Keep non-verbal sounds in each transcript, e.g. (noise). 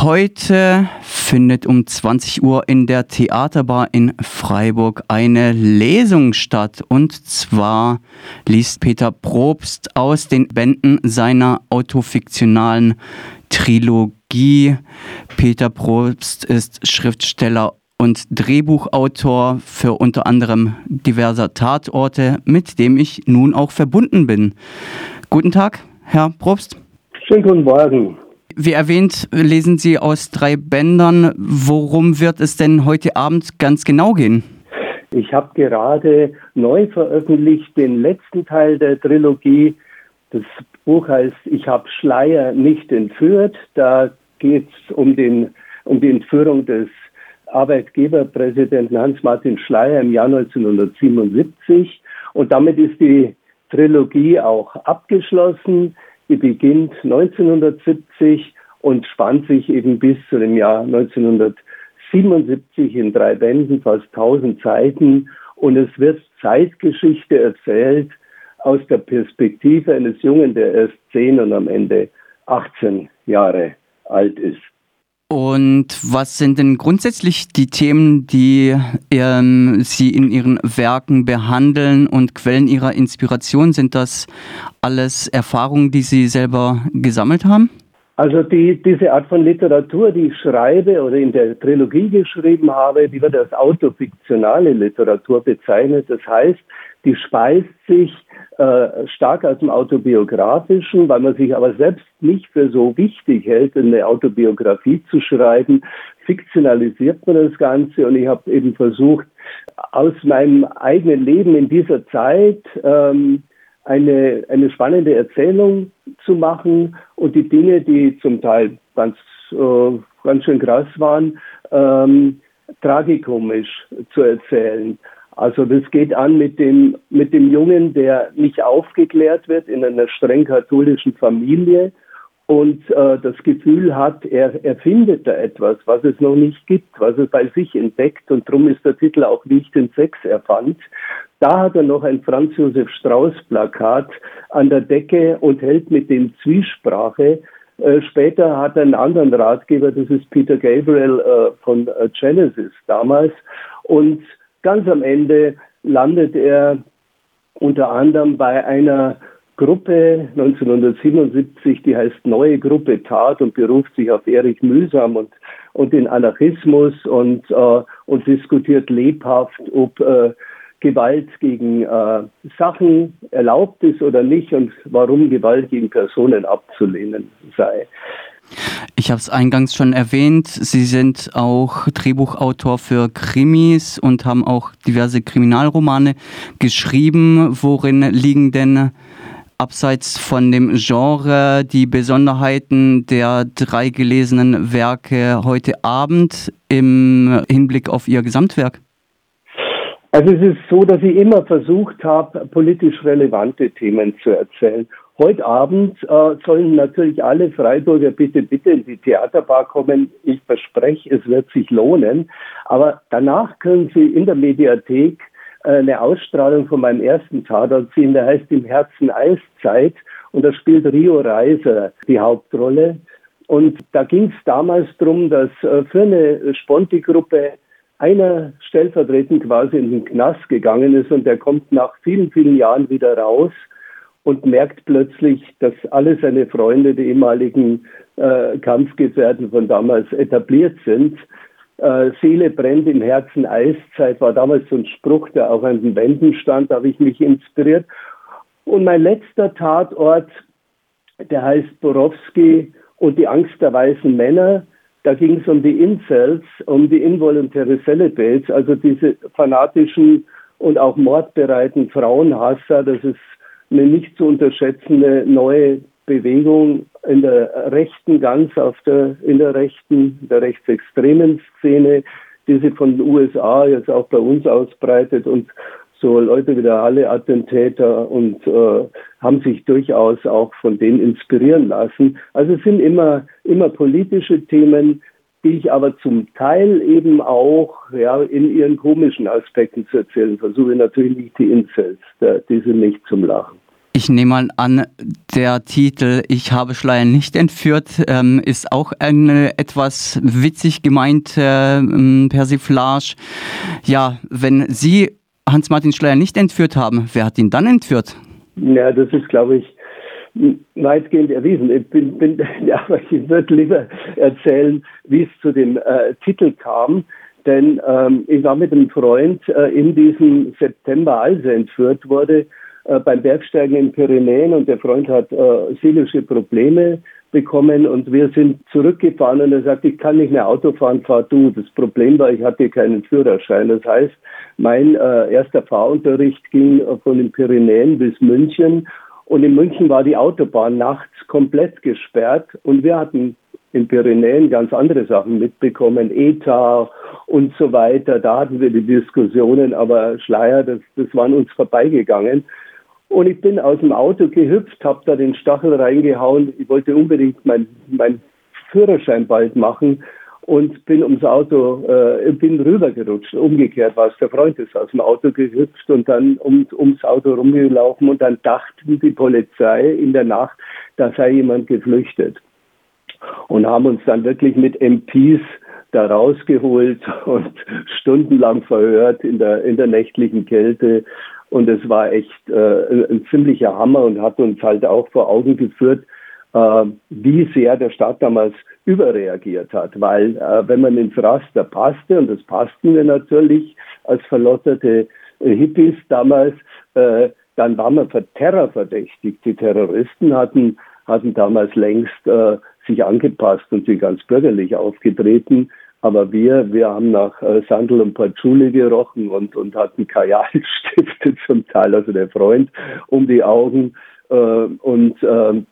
Heute findet um 20 Uhr in der Theaterbar in Freiburg eine Lesung statt. Und zwar liest Peter Probst aus den Bänden seiner autofiktionalen Trilogie. Peter Probst ist Schriftsteller und Drehbuchautor für unter anderem diverser Tatorte, mit dem ich nun auch verbunden bin. Guten Tag, Herr Probst. Schönen guten Morgen. Wie erwähnt, lesen Sie aus drei Bändern. Worum wird es denn heute Abend ganz genau gehen? Ich habe gerade neu veröffentlicht den letzten Teil der Trilogie. Das Buch heißt Ich habe Schleier nicht entführt. Da geht es um, um die Entführung des Arbeitgeberpräsidenten Hans-Martin Schleier im Jahr 1977. Und damit ist die Trilogie auch abgeschlossen. Die beginnt 1970 und spannt sich eben bis zu dem Jahr 1977 in drei Bänden, fast 1000 Seiten. Und es wird Zeitgeschichte erzählt aus der Perspektive eines Jungen, der erst 10 und am Ende 18 Jahre alt ist. Und was sind denn grundsätzlich die Themen, die ähm, Sie in Ihren Werken behandeln und Quellen Ihrer Inspiration? Sind das alles Erfahrungen, die Sie selber gesammelt haben? Also die, diese Art von Literatur, die ich schreibe oder in der Trilogie geschrieben habe, die wird als autofiktionale Literatur bezeichnet. Das heißt, die speist sich äh, stark aus dem Autobiografischen, weil man sich aber selbst nicht für so wichtig hält, eine Autobiografie zu schreiben, fiktionalisiert man das Ganze und ich habe eben versucht, aus meinem eigenen Leben in dieser Zeit ähm, eine, eine spannende Erzählung zu machen und die Dinge, die zum Teil ganz, äh, ganz schön krass waren, ähm, tragikomisch zu erzählen. Also das geht an mit dem, mit dem Jungen, der nicht aufgeklärt wird in einer streng katholischen Familie und äh, das Gefühl hat, er, er findet da etwas, was es noch nicht gibt, was er bei sich entdeckt und darum ist der Titel auch, wie ich den Sex erfand. Da hat er noch ein Franz Josef Strauß Plakat an der Decke und hält mit dem Zwiesprache. Äh, später hat er einen anderen Ratgeber, das ist Peter Gabriel äh, von äh, Genesis damals und Ganz am Ende landet er unter anderem bei einer Gruppe 1977, die heißt Neue Gruppe Tat und beruft sich auf Erich Mühsam und, und den Anarchismus und, äh, und diskutiert lebhaft, ob äh, Gewalt gegen äh, Sachen erlaubt ist oder nicht und warum Gewalt gegen Personen abzulehnen sei. Ich habe es eingangs schon erwähnt, Sie sind auch Drehbuchautor für Krimis und haben auch diverse Kriminalromane geschrieben. Worin liegen denn abseits von dem Genre die Besonderheiten der drei gelesenen Werke heute Abend im Hinblick auf Ihr Gesamtwerk? Also es ist so, dass ich immer versucht habe, politisch relevante Themen zu erzählen. Heute Abend äh, sollen natürlich alle Freiburger bitte, bitte in die Theaterbar kommen. Ich verspreche, es wird sich lohnen. Aber danach können Sie in der Mediathek eine Ausstrahlung von meinem ersten Tatort sehen, der heißt Im Herzen Eiszeit. Und da spielt Rio Reiser die Hauptrolle. Und da ging es damals darum, dass äh, für eine Sponti-Gruppe einer stellvertretend quasi in den Knast gegangen ist und der kommt nach vielen, vielen Jahren wieder raus und merkt plötzlich, dass alle seine Freunde, die ehemaligen äh, Kampfgefährten von damals etabliert sind. Äh, Seele brennt im Herzen Eiszeit war damals so ein Spruch, der auch an den Wänden stand, da habe ich mich inspiriert. Und mein letzter Tatort, der heißt Borowski und die Angst der weißen Männer. Da ging es um die Incels, um die involuntäre Celibates, also diese fanatischen und auch mordbereiten Frauenhasser. Das ist eine nicht zu unterschätzende neue Bewegung in der rechten, ganz auf der, in der rechten, der rechtsextremen Szene, die sich von den USA jetzt auch bei uns ausbreitet und so Leute wie der Halle-Attentäter und äh, haben sich durchaus auch von denen inspirieren lassen. Also es sind immer, immer politische Themen, die ich aber zum Teil eben auch ja, in ihren komischen Aspekten zu erzählen versuche. Natürlich nicht die Incels, die sind nicht zum Lachen. Ich nehme mal an, der Titel Ich habe Schleier nicht entführt ähm, ist auch eine etwas witzig gemeinte ähm, Persiflage. Ja, wenn Sie Hans-Martin Schleier nicht entführt haben, wer hat ihn dann entführt? Ja, das ist, glaube ich, weitgehend erwiesen. Ich bin, bin (laughs) ja, ich würde lieber erzählen, wie es zu dem äh, Titel kam. Denn ähm, ich war mit einem Freund äh, in diesem September, als er entführt wurde, äh, beim Bergsteigen in Pyrenäen und der Freund hat äh, seelische Probleme bekommen und wir sind zurückgefahren und er sagt, ich kann nicht mehr Auto fahren, fahr du. Das Problem war, ich hatte keinen Führerschein. Das heißt, mein äh, erster Fahrunterricht ging von den Pyrenäen bis München und in München war die Autobahn nachts komplett gesperrt und wir hatten in Pyrenäen ganz andere Sachen mitbekommen, ETA und so weiter. Da hatten wir die Diskussionen, aber Schleier, das, das waren uns vorbeigegangen. Und ich bin aus dem Auto gehüpft, habe da den Stachel reingehauen. Ich wollte unbedingt mein, mein Führerschein bald machen und bin ums Auto, äh, bin rübergerutscht. Umgekehrt war es der Freund, ist aus dem Auto gehüpft und dann um, ums Auto rumgelaufen und dann dachten die Polizei in der Nacht, da sei jemand geflüchtet. Und haben uns dann wirklich mit MPs da rausgeholt und (laughs) stundenlang verhört in der, in der nächtlichen Kälte. Und es war echt äh, ein ziemlicher Hammer und hat uns halt auch vor Augen geführt, äh, wie sehr der Staat damals überreagiert hat, weil äh, wenn man ins Raster passte, und das passten wir natürlich als verlotterte äh, Hippies damals, äh, dann war man für Terror verdächtigt. Die Terroristen hatten, hatten damals längst äh, sich angepasst und sind ganz bürgerlich aufgetreten. Aber wir, wir haben nach äh, Sandel und Patchouli gerochen und, und hatten Kajalstifte (laughs) zum Teil, also der Freund, um die Augen. Äh, und äh,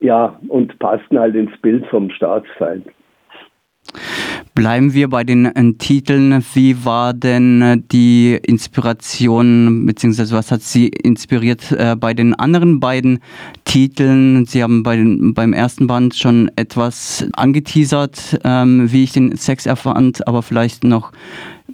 ja, und passten halt ins Bild vom Staatsfeind. Bleiben wir bei den äh, Titeln. Wie war denn äh, die Inspiration, beziehungsweise was hat Sie inspiriert äh, bei den anderen beiden Titeln? Sie haben bei den, beim ersten Band schon etwas angeteasert, ähm, wie ich den Sex erfand, aber vielleicht noch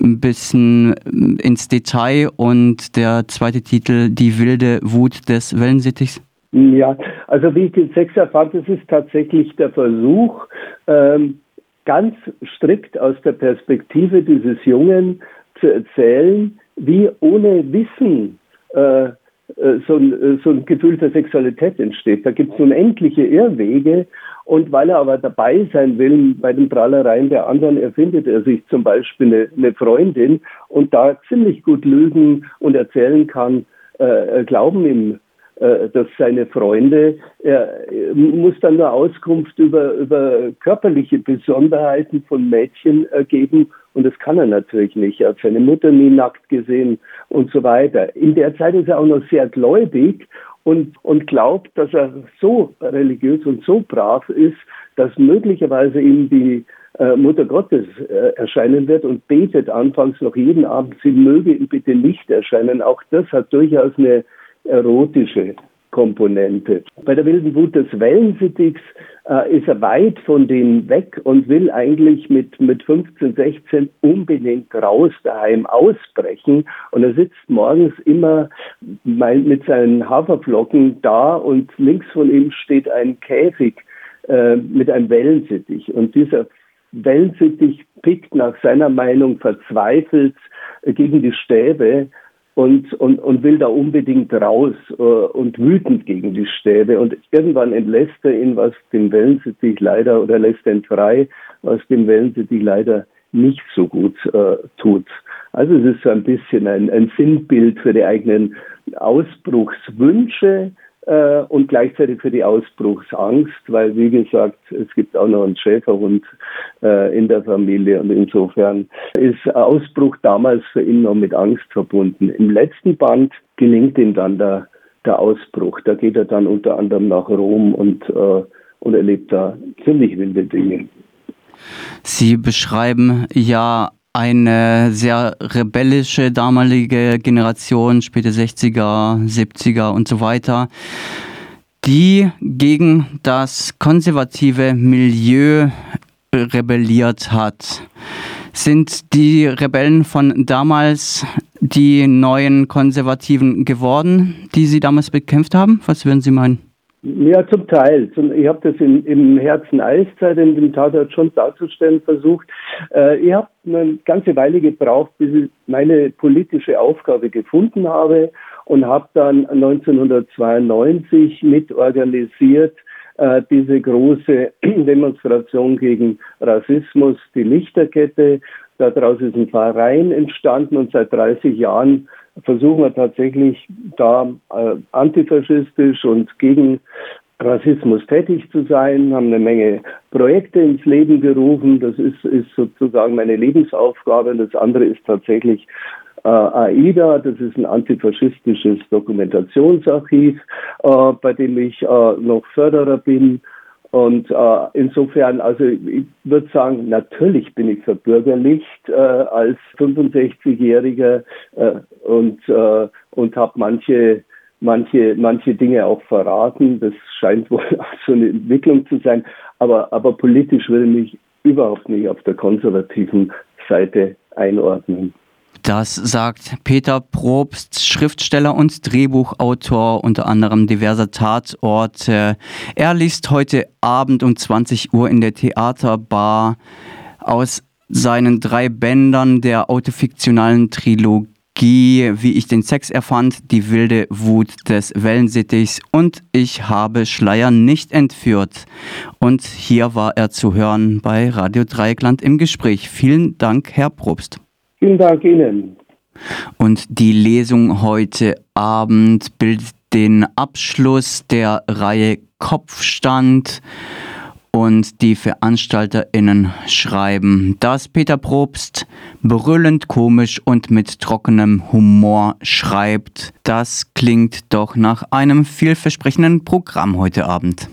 ein bisschen äh, ins Detail. Und der zweite Titel, Die wilde Wut des Wellensittichs? Ja, also wie ich den Sex erfand, das ist tatsächlich der Versuch, ähm, ganz strikt aus der Perspektive dieses Jungen zu erzählen, wie ohne Wissen äh, äh so, ein, äh, so ein Gefühl der Sexualität entsteht. Da gibt es unendliche Irrwege und weil er aber dabei sein will bei den Prahlereien der anderen, erfindet er sich zum Beispiel eine, eine Freundin und da ziemlich gut lügen und erzählen kann, äh, glauben ihm äh, dass seine Freunde, er muss dann nur Auskunft über, über körperliche Besonderheiten von Mädchen geben und das kann er natürlich nicht. Er hat seine Mutter nie nackt gesehen und so weiter. In der Zeit ist er auch noch sehr gläubig und, und glaubt, dass er so religiös und so brav ist, dass möglicherweise ihm die äh, Mutter Gottes äh, erscheinen wird und betet anfangs noch jeden Abend, sie möge bitte nicht erscheinen. Auch das hat durchaus eine erotische Komponente. Bei der wilden Wut des Wellensittichs äh, ist er weit von denen weg und will eigentlich mit, mit 15, 16 unbedingt raus daheim ausbrechen. Und er sitzt morgens immer mit seinen Haferflocken da und links von ihm steht ein Käfig äh, mit einem Wellensittich. Und dieser Wellensittich pickt nach seiner Meinung verzweifelt gegen die Stäbe und, und, und will da unbedingt raus äh, und wütend gegen die Stäbe. Und irgendwann entlässt er ihn, was dem Wellensittich leider, oder lässt ihn frei, was dem Wellensittich leider nicht so gut äh, tut. Also es ist so ein bisschen ein, ein Sinnbild für die eigenen Ausbruchswünsche, äh, und gleichzeitig für die Ausbruchsangst, weil wie gesagt, es gibt auch noch einen Schäferhund äh, in der Familie und insofern ist Ausbruch damals für ihn noch mit Angst verbunden. Im letzten Band gelingt ihm dann der, der Ausbruch. Da geht er dann unter anderem nach Rom und, äh, und erlebt da ziemlich wilde Dinge. Sie beschreiben ja eine sehr rebellische damalige Generation, späte 60er, 70er und so weiter, die gegen das konservative Milieu rebelliert hat. Sind die Rebellen von damals die neuen Konservativen geworden, die Sie damals bekämpft haben? Was würden Sie meinen? Ja, zum Teil. Ich habe das in, im Herzen Eiszeit in dem Tatort schon darzustellen versucht. Äh, ich habe eine ganze Weile gebraucht, bis ich meine politische Aufgabe gefunden habe und habe dann 1992 mitorganisiert äh, diese große (clears throat) Demonstration gegen Rassismus, die Lichterkette. Daraus ist ein Verein entstanden und seit 30 Jahren versuchen wir tatsächlich da äh, antifaschistisch und gegen Rassismus tätig zu sein, haben eine Menge Projekte ins Leben gerufen. Das ist, ist sozusagen meine Lebensaufgabe. Das andere ist tatsächlich äh, AIDA, das ist ein antifaschistisches Dokumentationsarchiv, äh, bei dem ich äh, noch Förderer bin. Und äh, insofern, also ich würde sagen, natürlich bin ich verbürgerlicht äh, als 65-Jähriger äh, und, äh, und habe manche, manche, manche Dinge auch verraten. Das scheint wohl (laughs) auch so eine Entwicklung zu sein. Aber, aber politisch würde ich mich überhaupt nicht auf der konservativen Seite einordnen. Das sagt Peter Probst, Schriftsteller und Drehbuchautor, unter anderem diverser Tatorte. Er liest heute Abend um 20 Uhr in der Theaterbar aus seinen drei Bändern der autofiktionalen Trilogie wie ich den Sex erfand, die wilde Wut des Wellensittichs und ich habe Schleier nicht entführt. Und hier war er zu hören bei Radio Dreieckland im Gespräch. Vielen Dank, Herr Probst. Vielen Dank Ihnen. Und die Lesung heute Abend bildet den Abschluss der Reihe Kopfstand und die VeranstalterInnen schreiben, dass Peter Probst brüllend komisch und mit trockenem Humor schreibt. Das klingt doch nach einem vielversprechenden Programm heute Abend.